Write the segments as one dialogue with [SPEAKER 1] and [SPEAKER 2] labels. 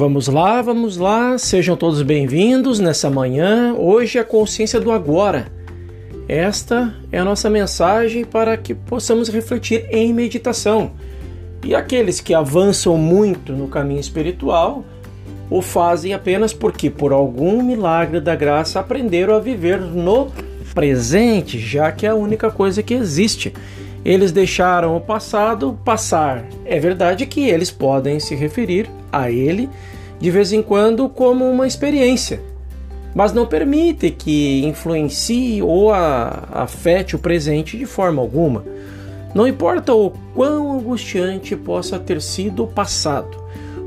[SPEAKER 1] Vamos lá, vamos lá, sejam todos bem-vindos nessa manhã. Hoje é a consciência do agora. Esta é a nossa mensagem para que possamos refletir em meditação. E aqueles que avançam muito no caminho espiritual o fazem apenas porque, por algum milagre da graça, aprenderam a viver no presente, já que é a única coisa que existe. Eles deixaram o passado passar. É verdade que eles podem se referir a ele de vez em quando como uma experiência, mas não permite que influencie ou a, afete o presente de forma alguma. Não importa o quão angustiante possa ter sido o passado,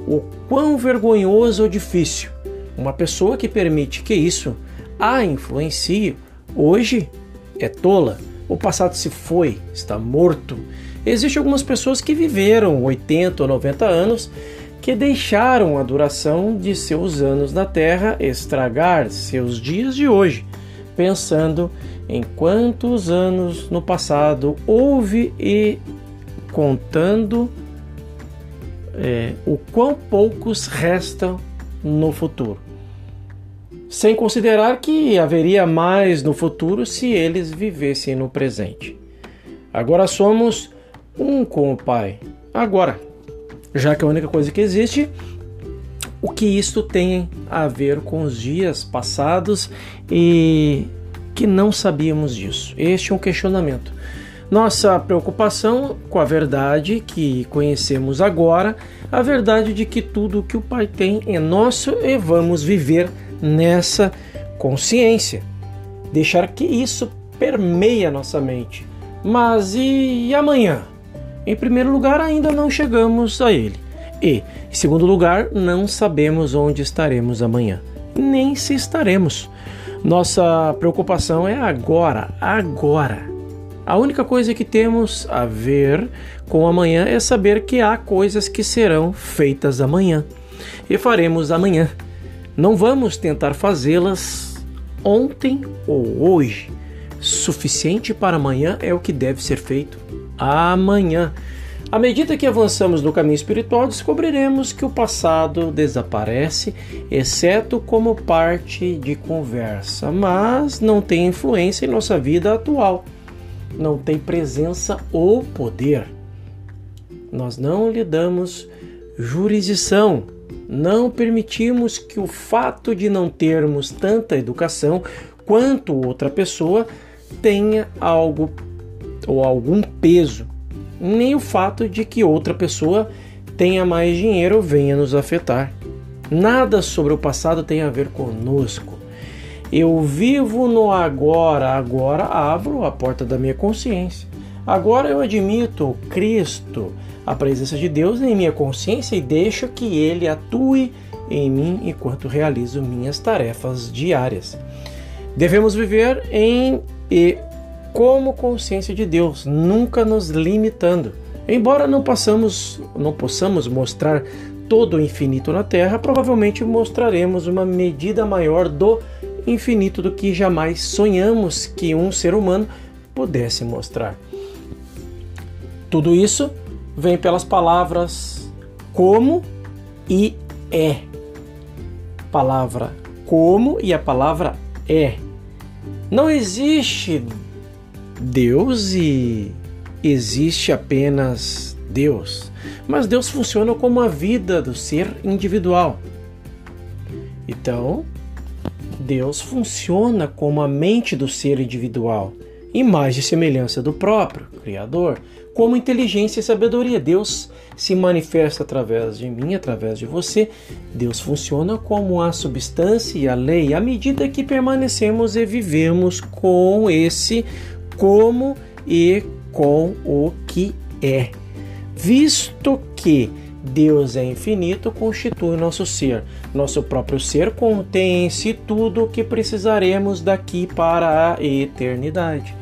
[SPEAKER 1] o quão vergonhoso ou difícil, uma pessoa que permite que isso a influencie hoje é tola. O passado se foi, está morto. Existem algumas pessoas que viveram 80 ou 90 anos que deixaram a duração de seus anos na Terra estragar seus dias de hoje, pensando em quantos anos no passado houve e contando é, o quão poucos restam no futuro. Sem considerar que haveria mais no futuro se eles vivessem no presente. Agora somos um com o Pai. Agora, já que é a única coisa que existe, o que isto tem a ver com os dias passados e que não sabíamos disso? Este é um questionamento. Nossa preocupação com a verdade que conhecemos agora, a verdade de que tudo que o Pai tem é nosso e vamos viver nessa consciência. Deixar que isso permeie a nossa mente. Mas e amanhã? Em primeiro lugar, ainda não chegamos a ele. E, em segundo lugar, não sabemos onde estaremos amanhã, nem se estaremos. Nossa preocupação é agora, agora. A única coisa que temos a ver com amanhã é saber que há coisas que serão feitas amanhã e faremos amanhã. Não vamos tentar fazê-las ontem ou hoje. Suficiente para amanhã é o que deve ser feito amanhã. À medida que avançamos no caminho espiritual, descobriremos que o passado desaparece, exceto como parte de conversa, mas não tem influência em nossa vida atual, não tem presença ou poder. Nós não lhe damos jurisdição, não permitimos que o fato de não termos tanta educação quanto outra pessoa tenha algo ou algum peso, nem o fato de que outra pessoa tenha mais dinheiro venha nos afetar. Nada sobre o passado tem a ver conosco. Eu vivo no agora, agora abro a porta da minha consciência. Agora eu admito Cristo, a presença de Deus em minha consciência e deixo que Ele atue em mim enquanto realizo minhas tarefas diárias. Devemos viver em e como consciência de Deus, nunca nos limitando. Embora não passamos, não possamos mostrar todo o infinito na Terra, provavelmente mostraremos uma medida maior do infinito do que jamais sonhamos que um ser humano pudesse mostrar. Tudo isso vem pelas palavras como e é. Palavra como e a palavra é. Não existe Deus e existe apenas Deus. Mas Deus funciona como a vida do ser individual. Então, Deus funciona como a mente do ser individual, imagem e semelhança do próprio Criador, como inteligência e sabedoria. Deus se manifesta através de mim, através de você. Deus funciona como a substância e a lei, à medida que permanecemos e vivemos com esse como e com o que é. Visto que Deus é infinito, constitui nosso ser. Nosso próprio ser contém em si tudo o que precisaremos daqui para a eternidade.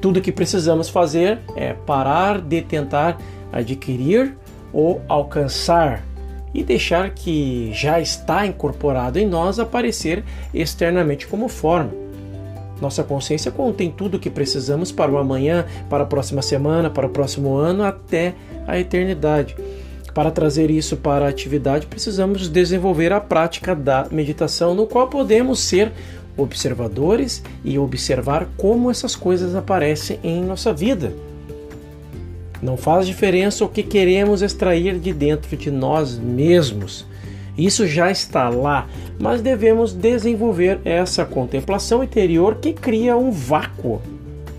[SPEAKER 1] Tudo o que precisamos fazer é parar de tentar adquirir ou alcançar e deixar que já está incorporado em nós aparecer externamente como forma. Nossa consciência contém tudo o que precisamos para o amanhã, para a próxima semana, para o próximo ano, até a eternidade. Para trazer isso para a atividade, precisamos desenvolver a prática da meditação, no qual podemos ser observadores e observar como essas coisas aparecem em nossa vida. Não faz diferença o que queremos extrair de dentro de nós mesmos. Isso já está lá, mas devemos desenvolver essa contemplação interior que cria um vácuo.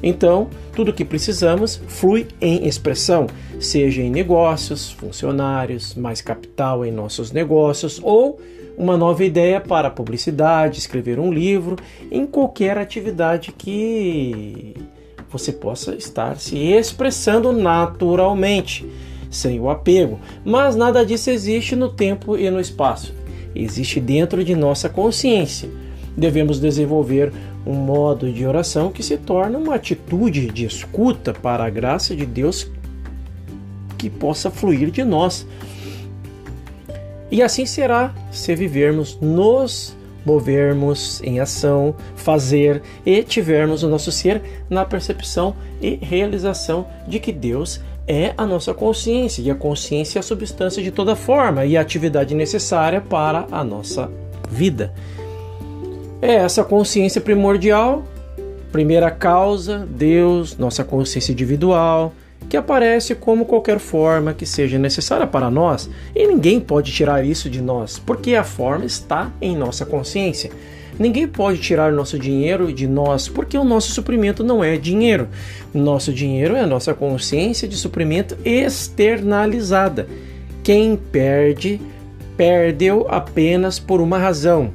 [SPEAKER 1] Então, tudo o que precisamos flui em expressão, seja em negócios, funcionários, mais capital em nossos negócios ou uma nova ideia para publicidade, escrever um livro, em qualquer atividade que você possa estar se expressando naturalmente, sem o apego. Mas nada disso existe no tempo e no espaço. Existe dentro de nossa consciência. Devemos desenvolver um modo de oração que se torna uma atitude de escuta para a graça de Deus que possa fluir de nós. E assim será se vivermos nos movermos em ação, fazer e tivermos o nosso ser na percepção e realização de que Deus é a nossa consciência, e a consciência é a substância de toda forma e a atividade necessária para a nossa vida. É essa consciência primordial, primeira causa, Deus, nossa consciência individual, que aparece como qualquer forma que seja necessária para nós, e ninguém pode tirar isso de nós, porque a forma está em nossa consciência. Ninguém pode tirar nosso dinheiro de nós, porque o nosso suprimento não é dinheiro. Nosso dinheiro é a nossa consciência de suprimento externalizada. Quem perde, perdeu apenas por uma razão.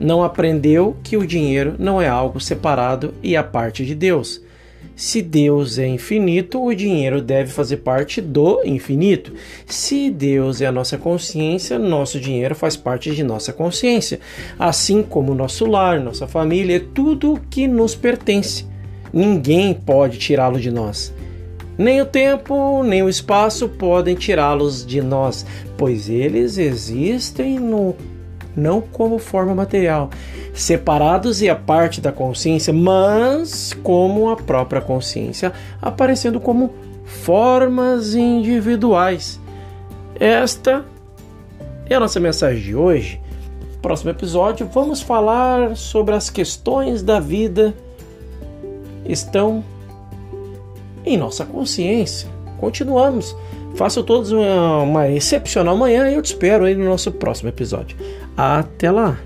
[SPEAKER 1] Não aprendeu que o dinheiro não é algo separado e a parte de Deus. Se Deus é infinito, o dinheiro deve fazer parte do infinito. Se Deus é a nossa consciência, nosso dinheiro faz parte de nossa consciência. Assim como nosso lar, nossa família, é tudo que nos pertence. Ninguém pode tirá-lo de nós. Nem o tempo, nem o espaço podem tirá-los de nós, pois eles existem no não como forma material, separados e a parte da consciência, mas como a própria consciência, aparecendo como formas individuais. Esta é a nossa mensagem de hoje. Próximo episódio, vamos falar sobre as questões da vida estão em nossa consciência. Continuamos. Façam todos uma, uma excepcional manhã e eu te espero aí no nosso próximo episódio. Até lá!